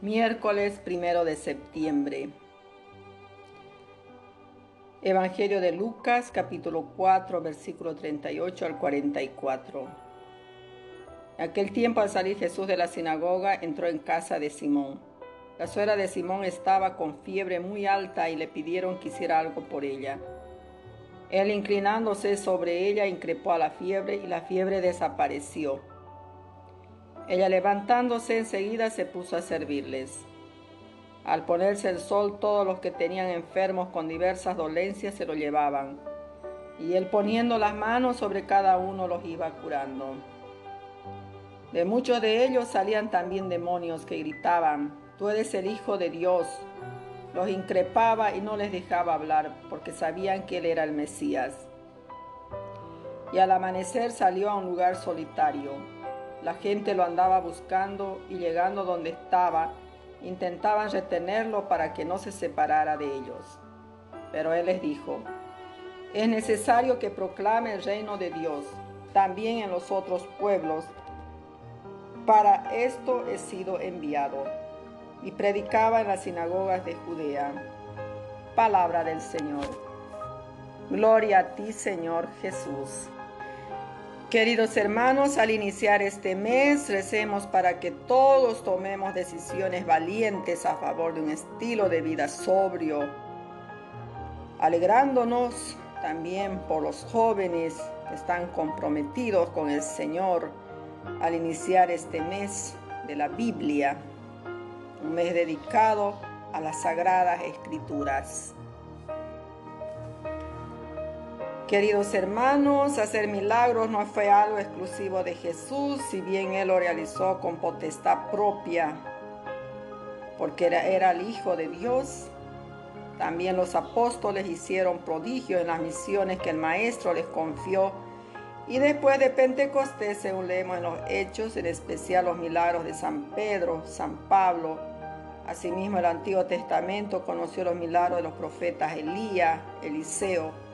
Miércoles primero de septiembre. Evangelio de Lucas, capítulo 4, versículo 38 al 44. En aquel tiempo, al salir Jesús de la sinagoga, entró en casa de Simón. La suegra de Simón estaba con fiebre muy alta y le pidieron que hiciera algo por ella. Él, inclinándose sobre ella, increpó a la fiebre y la fiebre desapareció ella levantándose enseguida se puso a servirles. Al ponerse el sol, todos los que tenían enfermos con diversas dolencias se lo llevaban, y él poniendo las manos sobre cada uno los iba curando. De muchos de ellos salían también demonios que gritaban, Tú eres el Hijo de Dios. Los increpaba y no les dejaba hablar porque sabían que él era el Mesías. Y al amanecer salió a un lugar solitario la gente lo andaba buscando y llegando donde estaba, intentaban retenerlo para que no se separara de ellos. Pero él les dijo, es necesario que proclame el reino de Dios también en los otros pueblos. Para esto he sido enviado. Y predicaba en las sinagogas de Judea. Palabra del Señor. Gloria a ti, Señor Jesús. Queridos hermanos, al iniciar este mes, recemos para que todos tomemos decisiones valientes a favor de un estilo de vida sobrio, alegrándonos también por los jóvenes que están comprometidos con el Señor al iniciar este mes de la Biblia, un mes dedicado a las sagradas escrituras. Queridos hermanos, hacer milagros no fue algo exclusivo de Jesús, si bien Él lo realizó con potestad propia, porque era, el Hijo de Dios. También los apóstoles hicieron prodigios en las misiones que el Maestro les confió. Y después de Pentecostés, según leemos en los Hechos, en especial los milagros de San Pedro, San Pablo, Asimismo, el Antiguo Testamento conoció los milagros de los profetas Elías, Eliseo,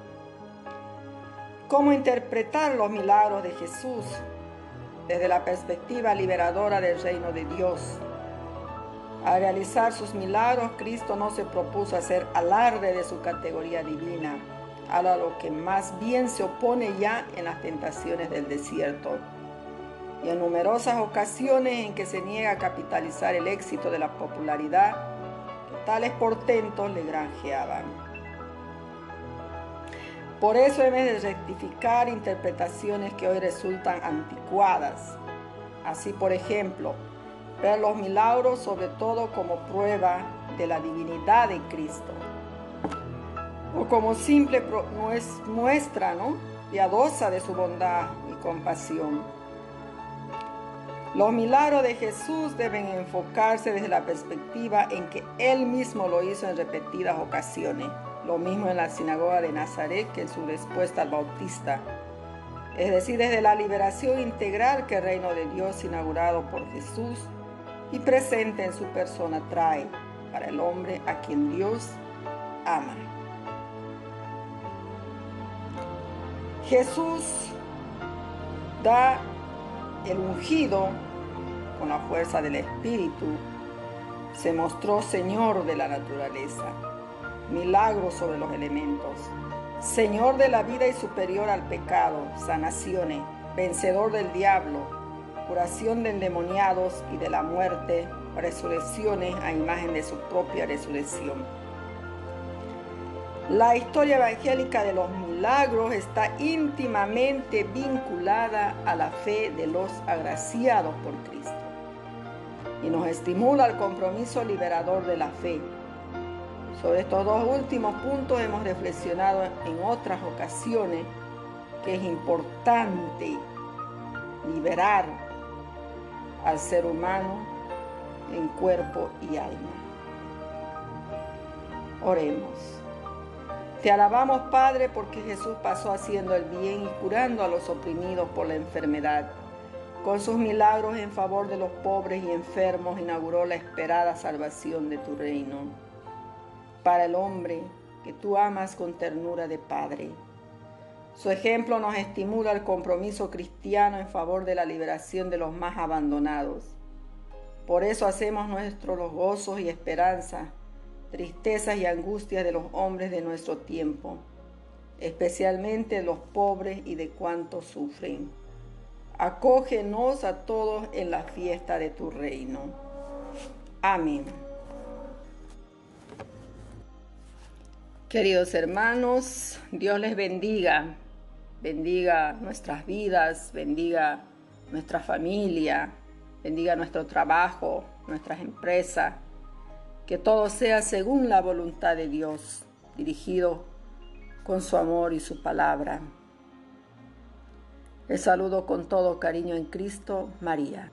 cómo interpretar los milagros de Jesús desde la perspectiva liberadora del reino de Dios. Al realizar sus milagros, Cristo no se propuso hacer alarde de su categoría divina, a lo que más bien se opone ya en las tentaciones del desierto y en numerosas ocasiones en que se niega a capitalizar el éxito de la popularidad que tales portentos le granjeaban. Por eso vez de rectificar interpretaciones que hoy resultan anticuadas, así por ejemplo, ver los milagros sobre todo como prueba de la divinidad de Cristo, o como simple muestra piadosa de su bondad y compasión. Los milagros de Jesús deben enfocarse desde la perspectiva en que Él mismo lo hizo en repetidas ocasiones lo mismo en la sinagoga de Nazaret que en su respuesta al Bautista. Es decir, desde la liberación integral que el reino de Dios inaugurado por Jesús y presente en su persona trae para el hombre a quien Dios ama. Jesús da el ungido con la fuerza del Espíritu. Se mostró Señor de la naturaleza milagros sobre los elementos, Señor de la vida y superior al pecado, sanaciones, vencedor del diablo, curación de endemoniados y de la muerte, resurrecciones a imagen de su propia resurrección. La historia evangélica de los milagros está íntimamente vinculada a la fe de los agraciados por Cristo y nos estimula al compromiso liberador de la fe sobre estos dos últimos puntos hemos reflexionado en otras ocasiones que es importante liberar al ser humano en cuerpo y alma. Oremos. Te alabamos, Padre, porque Jesús pasó haciendo el bien y curando a los oprimidos por la enfermedad. Con sus milagros en favor de los pobres y enfermos inauguró la esperada salvación de tu reino para el hombre que tú amas con ternura de Padre. Su ejemplo nos estimula al compromiso cristiano en favor de la liberación de los más abandonados. Por eso hacemos nuestros los gozos y esperanzas, tristezas y angustias de los hombres de nuestro tiempo, especialmente los pobres y de cuantos sufren. Acógenos a todos en la fiesta de tu reino. Amén. Queridos hermanos, Dios les bendiga, bendiga nuestras vidas, bendiga nuestra familia, bendiga nuestro trabajo, nuestras empresas, que todo sea según la voluntad de Dios, dirigido con su amor y su palabra. Les saludo con todo cariño en Cristo, María.